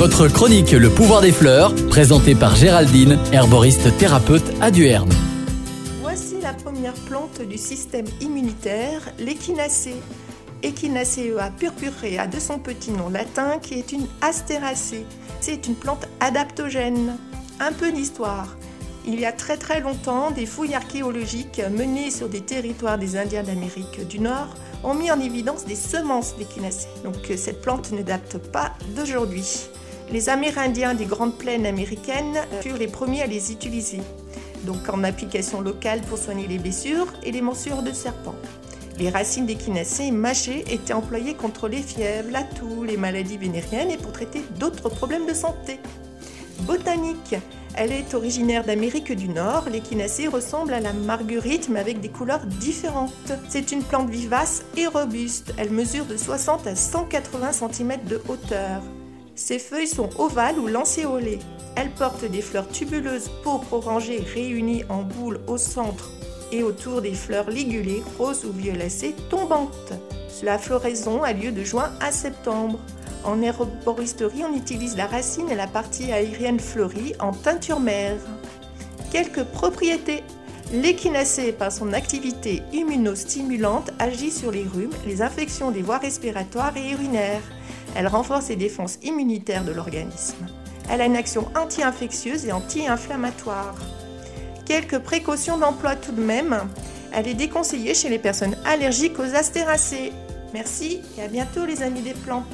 Votre chronique Le pouvoir des fleurs, présentée par Géraldine, herboriste thérapeute à Duerne. Voici la première plante du système immunitaire, l'échinacée. Echinacea purpurea de son petit nom latin qui est une astéracée. C'est une plante adaptogène. Un peu d'histoire. Il y a très très longtemps, des fouilles archéologiques menées sur des territoires des Indiens d'Amérique du Nord ont mis en évidence des semences d'échinacées. Donc cette plante ne date pas d'aujourd'hui. Les Amérindiens des Grandes Plaines américaines furent les premiers à les utiliser, donc en application locale pour soigner les blessures et les morsures de serpents. Les racines d'échinacées mâchées étaient employées contre les fièvres, la toux, les maladies vénériennes et pour traiter d'autres problèmes de santé. Botanique, elle est originaire d'Amérique du Nord. L'échinacée ressemble à la marguerite mais avec des couleurs différentes. C'est une plante vivace et robuste. Elle mesure de 60 à 180 cm de hauteur. Ses feuilles sont ovales ou lancéolées. Elle porte des fleurs tubuleuses pourpres orangées réunies en boules au centre et autour des fleurs ligulées, roses ou violacées, tombantes. La floraison a lieu de juin à septembre. En herboristerie, on utilise la racine et la partie aérienne fleurie en teinture mère. Quelques propriétés. L'échinacée, par son activité immunostimulante, agit sur les rhumes, les infections des voies respiratoires et urinaires. Elle renforce les défenses immunitaires de l'organisme. Elle a une action anti-infectieuse et anti-inflammatoire. Quelques précautions d'emploi tout de même. Elle est déconseillée chez les personnes allergiques aux astéracées. Merci et à bientôt les amis des plantes.